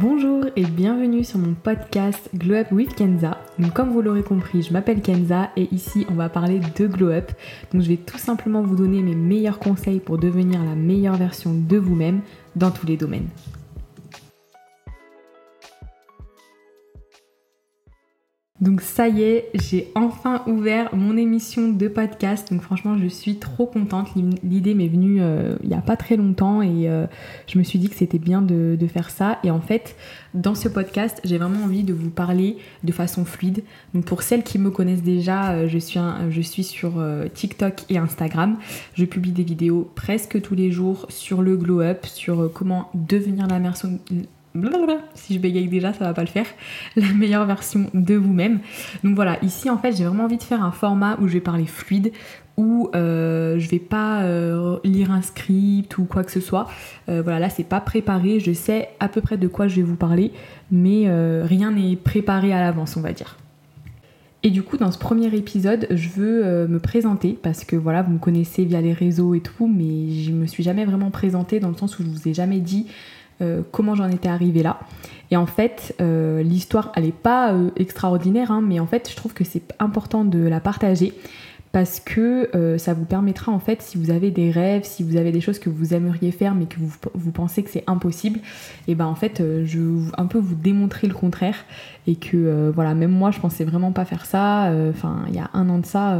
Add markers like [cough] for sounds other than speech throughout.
Bonjour et bienvenue sur mon podcast Glow Up with Kenza. Comme vous l'aurez compris, je m'appelle Kenza et ici on va parler de Glow Up. Donc je vais tout simplement vous donner mes meilleurs conseils pour devenir la meilleure version de vous-même dans tous les domaines. Donc ça y est, j'ai enfin ouvert mon émission de podcast. Donc franchement, je suis trop contente. L'idée m'est venue euh, il n'y a pas très longtemps et euh, je me suis dit que c'était bien de, faire ça. Et en fait, dans ce podcast, j'ai vraiment envie de vous parler de façon fluide. Donc pour celles qui me connaissent déjà, euh, je, suis sur TikTok et Instagram. Je publie des vidéos presque tous les jours sur le glow up, sur comment devenir la version si je bégaye déjà, ça va pas le faire, [laughs] la meilleure version de vous-même. Donc voilà, ici en fait, j'ai vraiment envie de faire un format où je vais parler fluide, où euh, je vais pas euh, lire un script ou quoi que ce soit. Euh, voilà, là c'est pas préparé, je sais à peu près de quoi je vais vous parler, mais rien n'est préparé à l'avance, on va dire. Et du coup, dans ce premier épisode, je veux me présenter parce que voilà, vous me connaissez via les réseaux et tout, mais je me suis jamais vraiment présentée dans le sens où je vous ai jamais dit euh, comment j'en étais arrivée là. Et en fait, euh, l'histoire, elle n'est pas euh, extraordinaire, hein, mais en fait, je trouve que c'est important de la partager parce que ça vous permettra en fait si vous avez des rêves, si vous avez des choses que vous aimeriez faire mais que vous, pensez que c'est impossible, et ben en fait je veux un peu vous démontrer le contraire et que voilà même moi je pensais vraiment pas faire ça, enfin il y a un an de ça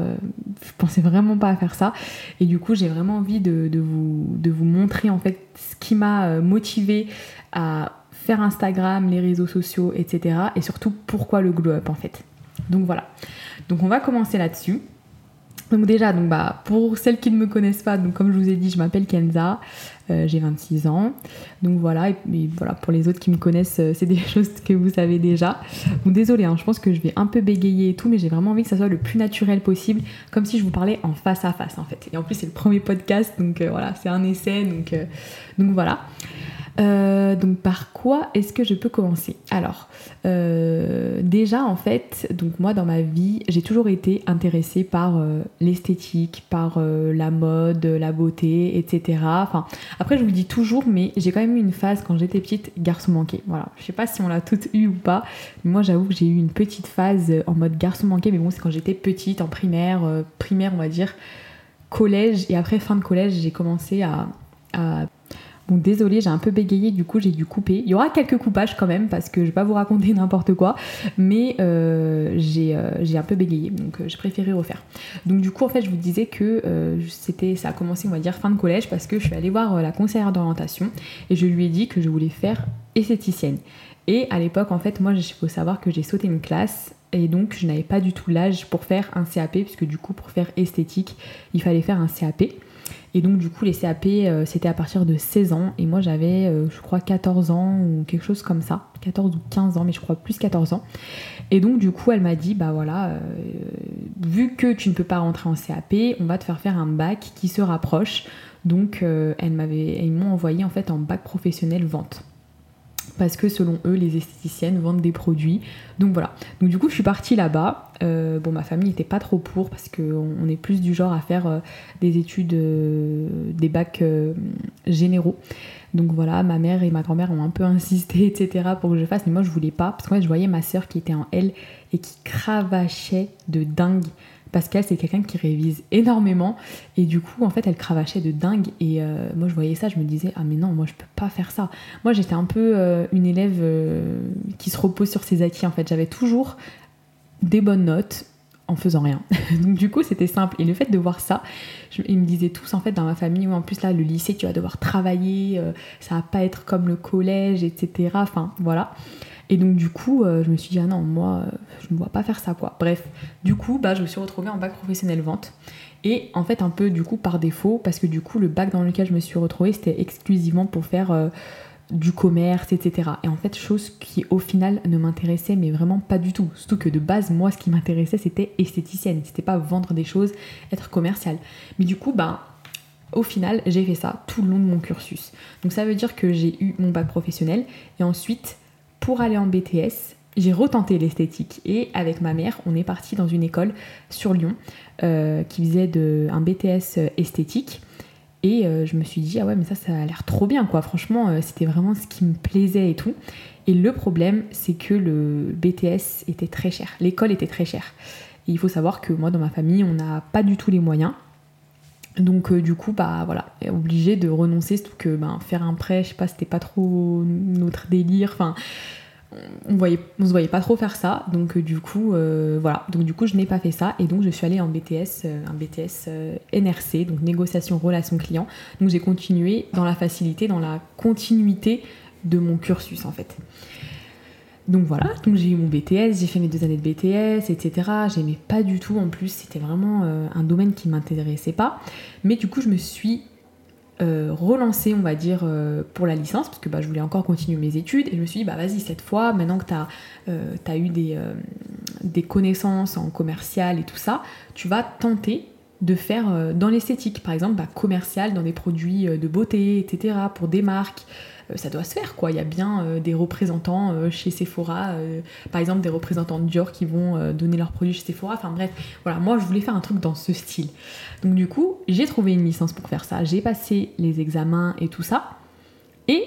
je pensais vraiment pas à faire ça et du coup j'ai vraiment envie de, vous, de vous montrer en fait ce qui m'a motivé à faire Instagram, les réseaux sociaux, etc. Et surtout pourquoi le glow up en fait. Donc voilà. Donc on va commencer là-dessus. Donc déjà, donc bah, pour celles qui ne me connaissent pas, comme je vous ai dit, je m'appelle Kenza, euh, j'ai 26 ans. Donc voilà, et, voilà, pour les autres qui me connaissent, euh, c'est des [laughs] choses que vous savez déjà. Donc désolé, hein, je pense que je vais un peu bégayer et tout, mais j'ai vraiment envie que ça soit le plus naturel possible, comme si je vous parlais en face à face en fait. Et en plus c'est le premier podcast, donc euh, voilà, c'est un essai, donc, donc voilà. Euh, donc par quoi est-ce que je peux commencer? Alors euh, déjà en fait, donc moi dans ma vie, j'ai toujours été intéressée par euh, l'esthétique, par la mode, la beauté, etc. Enfin après je vous le dis toujours, mais j'ai quand même eu une phase quand j'étais petite garçon manqué. Voilà, je sais pas si on l'a toutes eu ou pas, mais moi j'avoue que j'ai eu une petite phase en mode garçon manqué, mais bon c'est quand j'étais petite en primaire, primaire on va dire, collège et après fin de collège j'ai commencé à, à Bon, désolé, j'ai un peu bégayé, du coup j'ai dû couper. Il y aura quelques coupages quand même parce que je vais pas vous raconter [laughs] n'importe quoi, mais euh, euh, j'ai un peu bégayé, donc euh, j'ai préféré refaire. Donc du coup en fait je vous disais que c'était, ça a commencé on va dire fin de collège parce que je suis allée voir la conseillère d'orientation et je lui ai dit que je voulais faire esthéticienne. Et à l'époque en fait moi il faut savoir que j'ai sauté une classe et donc je n'avais pas du tout l'âge pour faire un CAP puisque du coup pour faire esthétique il fallait faire un CAP. Et donc du coup les CAP euh, c'était à partir de 16 ans et moi j'avais euh, je crois 14 ans ou quelque chose comme ça, 14 ou 15 ans mais je crois plus 14 ans. Et donc du coup elle m'a dit bah voilà euh, vu que tu ne peux pas rentrer en CAP, on va te faire faire un bac qui se rapproche. Donc elle m'avait ils m'ont envoyé en fait en bac professionnel vente parce que selon eux, les esthéticiennes vendent des produits. Donc voilà. Donc du coup, je suis partie là-bas. Euh, bon, ma famille n'était pas trop pour parce qu'on est plus du genre à faire euh, des études, euh, des bacs généraux. Donc voilà, ma mère et ma grand-mère ont un peu [laughs] insisté, etc. pour que je fasse, mais moi je voulais pas parce que moi je voyais ma soeur qui était en L et qui cravachait de dingue qu'elle c'est quelqu'un qui révise énormément. Et du coup en fait elle cravachait de dingue. Et euh, moi je voyais ça je me disais ah mais non moi je peux pas faire ça. Moi j'étais un peu euh, une élève euh, qui se repose sur ses acquis en fait. J'avais toujours des bonnes notes en faisant rien. [laughs] Donc du coup c'était simple. Et le fait de voir ça ils me disaient tous en fait dans ma famille ou en plus là le lycée tu vas devoir travailler ça va pas être comme le collège etc enfin voilà et donc du coup, euh, je me suis dit, ah non, moi, euh, je ne vois pas faire ça, quoi. Bref, du coup, bah, je me suis retrouvée en bac professionnel vente. Et en fait, un peu du coup par défaut, parce que du coup, le bac dans lequel je me suis retrouvée, c'était exclusivement pour faire euh, du commerce, etc. Et en fait, chose qui au final ne m'intéressait, mais vraiment pas du tout. Surtout que de base, moi, ce qui m'intéressait, c'était esthéticienne. C'était pas vendre des choses, être commercial. Mais du coup, bah, au final, j'ai fait ça tout le long de mon cursus. Donc ça veut dire que j'ai eu mon bac professionnel et ensuite pour aller en BTS, j'ai retenté l'esthétique et avec ma mère, on est parti dans une école sur Lyon euh, qui faisait un BTS euh, esthétique. Et euh, je me suis dit, ah ouais, mais ça, ça a l'air trop bien, quoi. Franchement, c'était vraiment ce qui me plaisait et tout. Et le problème, c'est que le BTS était très cher. L'école était très chère. Et il faut savoir que moi, dans ma famille, on n'a pas du tout les moyens. Donc du coup, bah voilà, obligé de renoncer, surtout que ben, faire un prêt, je sais pas, c'était pas trop notre délire. Enfin, on voyait, on se voyait pas trop faire ça, donc euh, du coup, euh, voilà, donc du coup, je n'ai pas fait ça, et donc je suis allée en BTS, euh, un BTS NRC, donc négociation relation client. Donc j'ai continué dans la facilité, dans la continuité de mon cursus en fait. Donc voilà, j'ai eu mon BTS, j'ai fait mes deux années de BTS, etc. J'aimais pas du tout, en plus, c'était vraiment un domaine qui m'intéressait pas. Mais du coup, je me suis euh, relancer, on va dire, euh, pour la licence, parce que bah, je voulais encore continuer mes études, et je me suis dit, bah vas-y, cette fois, maintenant que tu as, euh, eu des, connaissances en commercial et tout ça, tu vas tenter de faire dans l'esthétique, par exemple, bah, commercial, dans des produits de beauté, etc., pour des marques. Euh, ça doit se faire quoi. Il y a bien euh, des représentants euh, chez Sephora, par exemple des représentants de Dior qui vont donner leurs produits chez Sephora. Enfin bref, voilà, moi je voulais faire un truc dans ce style. Donc du coup, j'ai trouvé une licence pour faire ça. J'ai passé les examens et tout ça. Et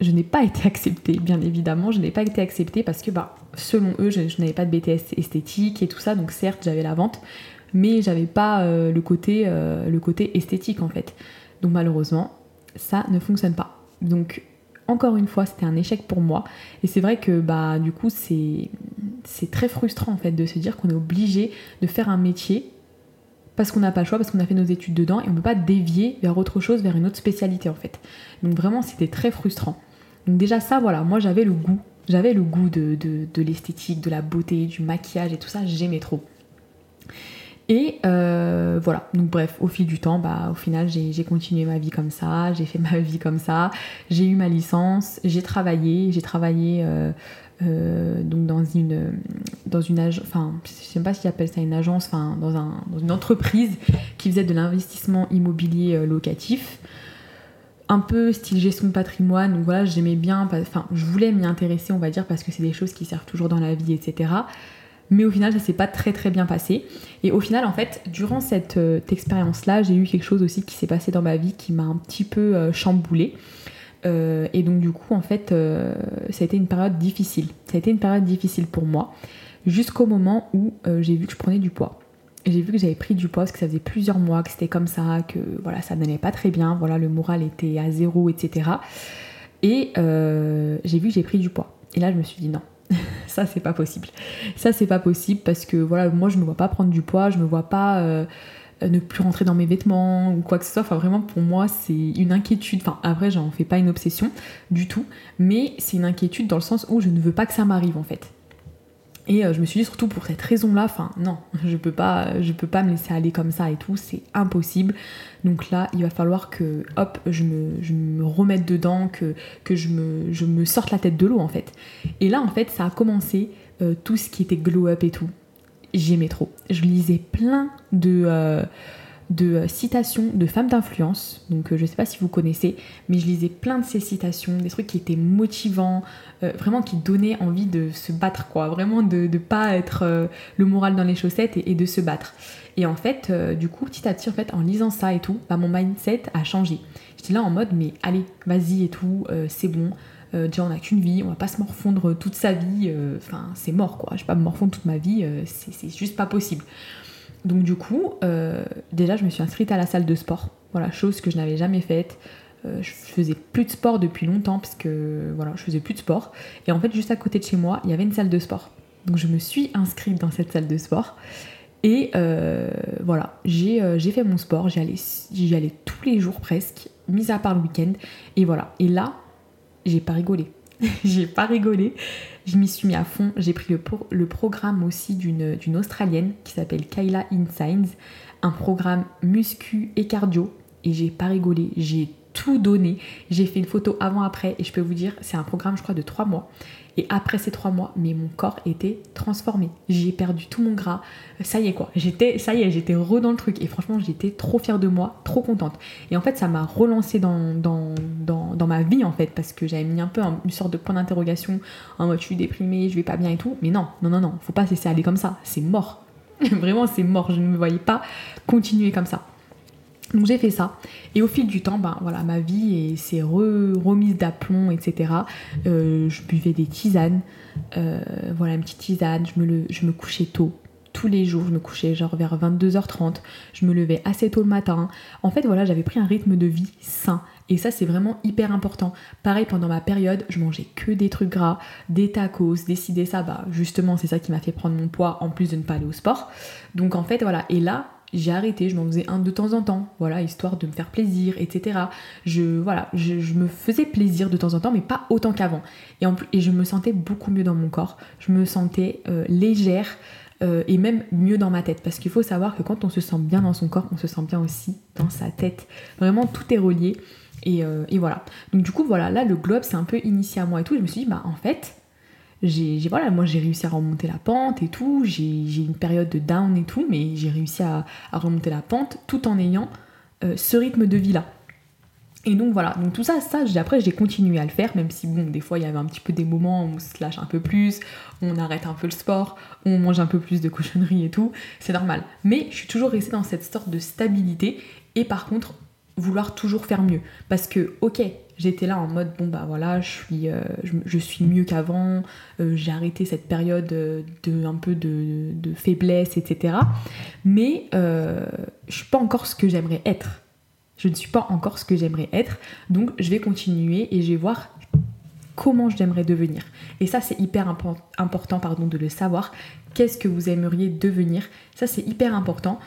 je n'ai pas [laughs] été acceptée, bien évidemment. Je n'ai pas été acceptée parce que, bah, selon eux, je, n'avais pas de BTS esthétique et tout ça. Donc certes, j'avais la vente, mais j'avais pas le, côté, le côté esthétique en fait. Donc malheureusement, ça ne fonctionne pas. Donc encore une fois, c'était un échec pour moi. Et c'est vrai que bah du coup, c'est c'est très frustrant en fait de se dire qu'on est obligé de faire un métier parce qu'on n'a pas le choix, parce qu'on a fait nos études dedans et on ne peut pas dévier vers autre chose, vers une autre spécialité en fait. Donc vraiment, c'était très frustrant. Donc déjà ça, voilà, moi j'avais le goût, j'avais le goût de, de l'esthétique, de la beauté, du maquillage et tout ça, j'aimais trop. Et euh, voilà, donc bref, au fil du temps, bah, au final, j'ai continué ma vie comme ça, j'ai fait [laughs] ma vie comme ça, j'ai eu ma licence, j'ai travaillé, j'ai travaillé euh, euh, donc dans une, dans une agence, enfin, je sais pas s'ils appellent ça une agence, enfin, dans, un, dans une entreprise qui faisait de l'investissement immobilier locatif. Un peu style gestion de patrimoine, donc voilà, j'aimais bien, enfin, je voulais m'y intéresser, on va dire, parce que c'est des choses qui servent toujours dans la vie, etc. Mais au final, ça s'est pas très très bien passé. Et au final, en fait, durant cette, euh, expérience-là, j'ai eu quelque chose aussi qui s'est passé dans ma vie qui m'a un petit peu. Euh, chamboulée. Euh, et donc du coup, en fait, ça a été une période difficile. Ça a été une période difficile pour moi, jusqu'au moment où j'ai vu que je prenais du poids. J'ai vu que j'avais pris du poids parce que ça faisait plusieurs mois que c'était comme ça, que voilà, ça n'allait pas très bien, voilà, le moral était à zéro, etc. Et j'ai vu que j'ai pris du poids. Et là, je me suis dit non, [laughs] ça c'est pas possible. Ça c'est pas possible parce que voilà, moi je me vois pas prendre du poids, je me vois pas euh, ne plus rentrer dans mes vêtements ou quoi que ce soit. Enfin vraiment pour moi c'est une inquiétude. Enfin après j'en fais pas une obsession du tout, mais c'est une inquiétude dans le sens où je ne veux pas que ça m'arrive en fait. Et euh, je me suis dit surtout pour cette raison-là, enfin non, je peux pas, je peux pas me laisser aller comme ça et tout, c'est impossible. Donc là, il va falloir que hop, je me, remette dedans, que, que je, me, je me sorte la tête de l'eau en fait. Et là en fait, ça a commencé euh, tout ce qui était glow up et tout. J'aimais trop. Je lisais plein de euh, de euh, citations de femmes d'influence. Donc euh, je sais pas si vous connaissez, mais je lisais plein de ces citations, des trucs qui étaient motivants, euh, vraiment qui donnaient envie de se battre, quoi. Vraiment de ne pas être le moral dans les chaussettes et, de se battre. Et en fait, du coup, petit à petit, en lisant ça et tout, bah, mon mindset a changé. J'étais là en mode, mais allez, vas-y et tout, c'est bon. déjà on n'a qu'une vie, on va pas se morfondre toute sa vie, enfin c'est mort quoi, je vais pas me morfondre toute ma vie, c'est juste pas possible. Donc du coup, euh, déjà je me suis inscrite à la salle de sport. Voilà, chose que je n'avais jamais faite. Euh, je faisais plus de sport depuis longtemps parce que voilà, je faisais plus de sport. Et en fait, juste à côté de chez moi, il y avait une salle de sport. Donc je me suis inscrite dans cette salle de sport. Et euh, voilà, j'ai fait mon sport, j'y allais, allais tous les jours presque, mis à part le week-end. Et voilà, et là, j'ai pas rigolé. [laughs] j'ai pas rigolé. Je m'y suis mis à fond. J'ai pris le, programme aussi d'une Australienne qui s'appelle Kayla Insigns, un programme muscu et cardio. Et j'ai pas rigolé. J'ai tout donné. J'ai fait une photo avant-après et je peux vous dire, c'est un programme, je crois, de trois mois. Et après ces trois mois, mais mon corps était transformé. J'ai perdu tout mon gras. Ça y est quoi. J'étais, ça y est, j'étais re dans le truc. Et franchement, j'étais trop fière de moi, trop contente. Et en fait, ça m'a relancé dans, dans, dans, ma vie en fait, parce que j'avais mis un peu une sorte de point d'interrogation en mode je suis déprimée, je vais pas bien et tout. Mais non, non, non, non, faut pas se laisser aller comme ça. C'est mort. [laughs] Vraiment, c'est mort. Je ne me voyais pas continuer comme ça. Donc j'ai fait ça. Et au fil du temps, ben voilà, ma vie s'est remise d'aplomb, etc. Euh, je buvais des tisanes. Euh, voilà, une petite tisane. Je me, je me couchais tôt. Tous les jours, je me couchais genre vers 22h30. Je me levais assez tôt le matin. En fait, voilà, j'avais pris un rythme de vie sain. Et ça, c'est vraiment hyper important. Pareil, pendant ma période, je mangeais que des trucs gras, des tacos, décider ça, bah justement, c'est ça qui m'a fait prendre mon poids en plus de ne pas aller au sport. Donc en fait, voilà. Et là, j'ai arrêté, je m'en faisais un de temps en temps, voilà, histoire de me faire plaisir, etc. Je, voilà, je, me faisais plaisir de temps en temps, mais pas autant qu'avant. Et, en plus, et je me sentais beaucoup mieux dans mon corps, je me sentais euh, légère euh, et même mieux dans ma tête. Parce qu'il faut savoir que quand on se sent bien dans son corps, on se sent bien aussi dans sa tête. Vraiment, tout est relié. Et, euh, voilà. Donc du coup, voilà, là, le globe, c'est un peu initié à moi et tout. je me suis dit, bah en fait, j'ai voilà moi j'ai réussi à remonter la pente et tout. J'ai une période de down et tout mais j'ai réussi à, remonter la pente tout en ayant euh, ce rythme de vie là et donc voilà. Donc tout ça ça après j'ai continué à le faire même si bon des fois il y avait un petit peu des moments où on se lâche un peu plus on arrête un peu le sport on mange un peu plus de cochonneries et tout. C'est normal. Mais je suis toujours restée dans cette sorte de stabilité et par contre vouloir toujours faire mieux. Parce que ok j'étais là en mode bon bah voilà je suis euh, je, suis mieux qu'avant euh, j'ai arrêté cette période euh, de un peu de, faiblesse etc mais euh, je suis pas encore ce que j'aimerais être. Je ne suis pas encore ce que j'aimerais être. Donc je vais continuer et je vais voir comment j'aimerais devenir. Et ça c'est hyper important pardon de le savoir. Qu'est-ce que vous aimeriez devenir? Ça c'est hyper important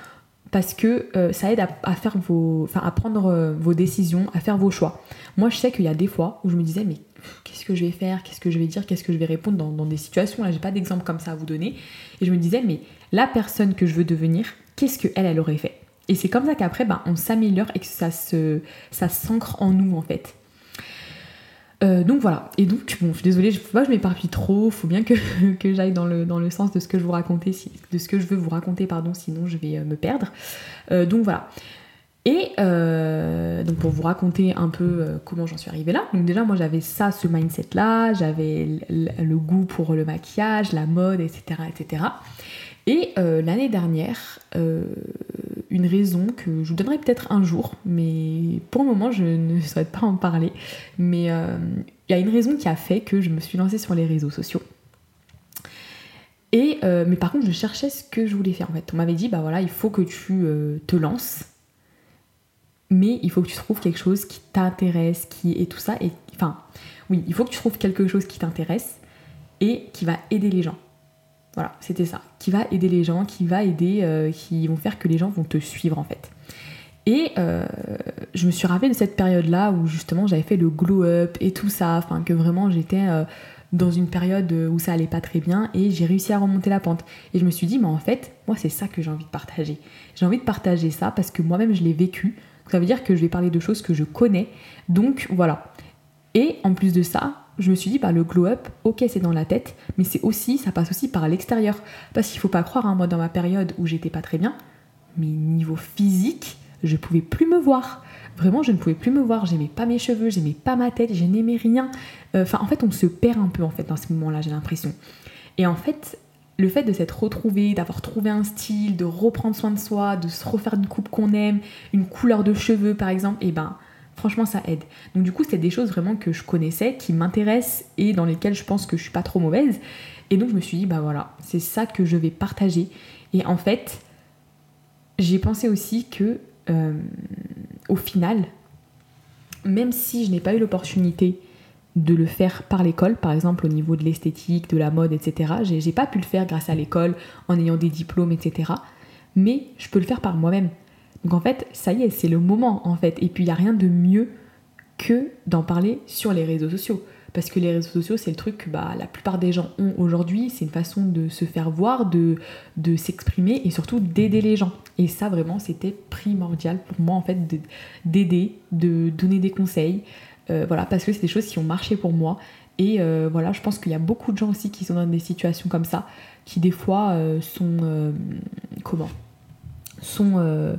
parce que euh, ça aide à, faire vos, à prendre euh, vos décisions, à faire vos choix. Moi, je sais qu'il y a des fois où je me disais, mais qu'est-ce que je vais faire, qu'est-ce que je vais dire, qu'est-ce que je vais répondre dans, des situations? Là, j'ai pas d'exemple comme ça à vous donner. Et je me disais, mais la personne que je veux devenir, qu'est-ce qu'elle, elle aurait fait? Et c'est comme ça qu'après, ben, on s'améliore et que ça s'ancre en nous, en fait. Euh, donc voilà, et donc bon, je suis désolée, je, pas, je m'éparpille trop, faut bien que, [laughs] que j'aille dans le, dans le sens de ce que je vous raconter, de ce que je veux vous raconter, pardon, sinon je vais euh, me perdre. Euh, donc voilà. Et donc pour vous raconter un peu comment j'en suis arrivée là, donc déjà moi j'avais ça, ce mindset là, j'avais le, goût pour le maquillage, la mode, etc. etc. Et l'année dernière, une raison que je vous donnerai peut-être un jour, mais pour le moment je ne souhaite pas en parler. Mais euh, il y a une raison qui a fait que je me suis lancée sur les réseaux sociaux. Et, euh, mais par contre, je cherchais ce que je voulais faire en fait. On m'avait dit, bah voilà, il faut que tu euh, te lances, mais il faut que tu trouves quelque chose qui t'intéresse, qui est tout ça. Et enfin, oui, il faut que tu trouves quelque chose qui t'intéresse et qui va aider les gens. Voilà, c'était ça. Qui va aider les gens, qui va aider, euh, qui vont faire que les gens vont te suivre en fait. Et euh, je me suis rappelée de cette période-là où justement j'avais fait le glow-up et tout ça, enfin que vraiment j'étais euh, dans une période où ça allait pas très bien et j'ai réussi à remonter la pente. Et je me suis dit, mais en fait, moi c'est ça que j'ai envie de partager. J'ai envie de partager ça parce que moi-même je l'ai vécu. Ça veut dire que je vais parler de choses que je connais. Donc voilà. Et en plus de ça, je me suis dit, bah, le glow-up, ok, c'est dans la tête, mais c'est aussi, ça passe aussi par l'extérieur. Parce qu'il faut pas croire, hein, moi, dans ma période où j'étais pas très bien, mais niveau physique, je pouvais plus me voir. Vraiment, je ne pouvais plus me voir. J'aimais pas mes cheveux, j'aimais pas ma tête, je n'aimais rien. Euh, enfin, en fait, on se perd un peu, en fait, dans ce moment-là, j'ai l'impression. Et en fait, le fait de s'être retrouvé, d'avoir trouvé un style, de reprendre soin de soi, de se refaire une coupe qu'on aime, une couleur de cheveux, par exemple, et eh ben franchement ça aide. Donc du coup c'était des choses vraiment que je connaissais, qui m'intéressent et dans lesquelles je pense que je suis pas trop mauvaise. Et donc je me suis dit bah voilà, c'est ça que je vais partager. Et en fait, j'ai pensé aussi que euh, au final, même si je n'ai pas eu l'opportunité de le faire par l'école, par exemple au niveau de l'esthétique, de la mode, etc. J'ai pas pu le faire grâce à l'école, en ayant des diplômes, etc. Mais je peux le faire par moi-même. Donc en fait, ça y est, c'est le moment en fait. Et puis il n'y a rien de mieux que d'en parler sur les réseaux sociaux. Parce que les réseaux sociaux, c'est le truc que bah, la plupart des gens ont aujourd'hui. C'est une façon de se faire voir, de, de s'exprimer et surtout d'aider les gens. Et ça, vraiment, c'était primordial pour moi, en fait, d'aider, de, donner des conseils. Euh, voilà, parce que c'est des choses qui ont marché pour moi. Et euh, voilà, je pense qu'il y a beaucoup de gens aussi qui sont dans des situations comme ça, qui des fois euh, sont. comment? Sont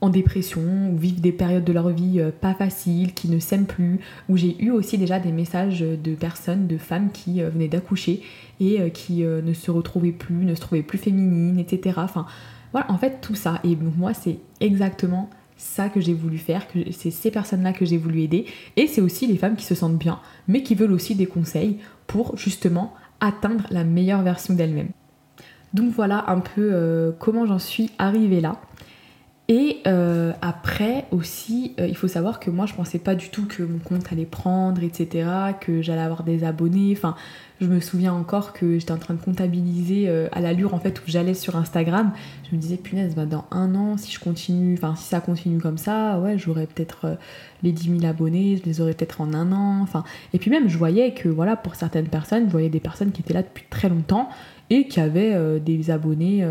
en dépression ou vivent des périodes de leur vie euh, pas faciles, qui ne s'aiment plus, où j'ai eu aussi déjà des messages de personnes, de femmes qui euh, venaient d'accoucher et euh, qui ne se retrouvaient plus, ne se trouvaient plus féminines, etc. Enfin, voilà, en fait, tout ça. Et moi, c'est exactement ça que j'ai voulu faire, que c'est ces personnes-là que j'ai voulu aider. Et c'est aussi les femmes qui se sentent bien, mais qui veulent aussi des conseils pour justement atteindre la meilleure version d'elles-mêmes. Donc voilà un peu comment j'en suis arrivée là. Et euh, après aussi, euh, il faut savoir que moi je pensais pas du tout que mon compte allait prendre, etc., que j'allais avoir des abonnés. Enfin, je me souviens encore que j'étais en train de comptabiliser euh, à l'allure en fait où j'allais sur Instagram. Je me disais punaise, bah, dans un an, si je continue, enfin si ça continue comme ça, ouais, j'aurais peut-être les 10 000 abonnés, je les aurais peut-être en un an. Enfin, et puis même je voyais que voilà pour certaines personnes, je voyais des personnes qui étaient là depuis très longtemps et qui avaient des abonnés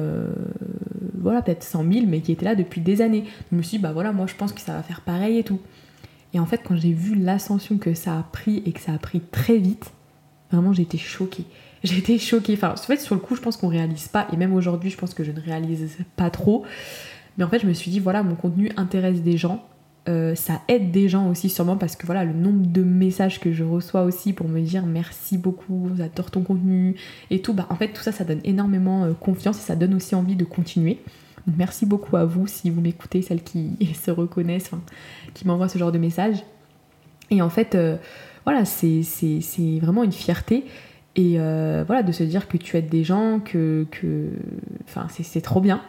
voilà, peut-être 100 000, mais qui était là depuis des années. Je me suis dit, bah voilà, moi je pense que ça va faire pareil et tout. Et en fait, quand j'ai vu l'ascension que ça a pris et que ça a pris très vite, vraiment j'ai été choquée. [laughs] J'ai été choquée. Enfin, en fait, sur le coup, je pense qu'on réalise pas, et même aujourd'hui, je pense que je ne réalise pas trop. Mais en fait, je me suis dit, voilà, mon contenu intéresse des gens. Euh, ça aide des gens aussi sûrement parce que voilà le nombre de messages que je reçois aussi pour me dire merci beaucoup, j'adore ton contenu et tout, bah en fait tout ça ça donne énormément euh, confiance et ça donne aussi envie de continuer. Merci beaucoup à vous si vous m'écoutez, celles qui [laughs] se reconnaissent, qui m'envoient ce genre de messages. Et en fait euh, voilà c'est vraiment une fierté et voilà de se dire que tu aides des gens, que, que... c'est trop bien.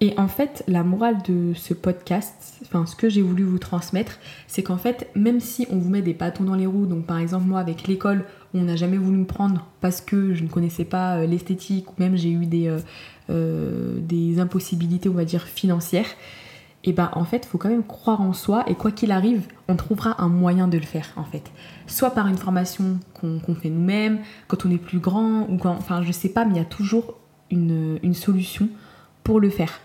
Et en fait, la morale de ce podcast, enfin ce que j'ai voulu vous transmettre, c'est qu'en fait, même si on vous met des bâtons dans les roues, donc par exemple moi avec l'école, on n'a jamais voulu me prendre parce que je ne connaissais pas euh, l'esthétique ou même j'ai eu des, euh, euh, des impossibilités, on va dire, financières, et ben en fait, il faut quand même croire en soi et quoi qu'il arrive, on trouvera un moyen de le faire en fait. Soit par une formation qu'on fait nous-mêmes, quand on est plus grand, ou quand, enfin je sais pas, mais il y a toujours une, une solution le faire.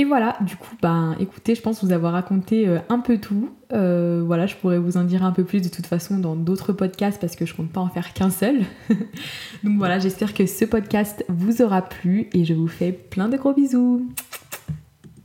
Et voilà, du coup, ben écoutez, je pense vous avoir raconté euh, un peu tout. Euh, voilà, je pourrais vous en dire un peu plus de toute façon dans d'autres podcasts parce que je compte pas en faire qu'un seul. [laughs] Donc voilà, j'espère que ce podcast vous aura plu et je vous fais plein de gros bisous.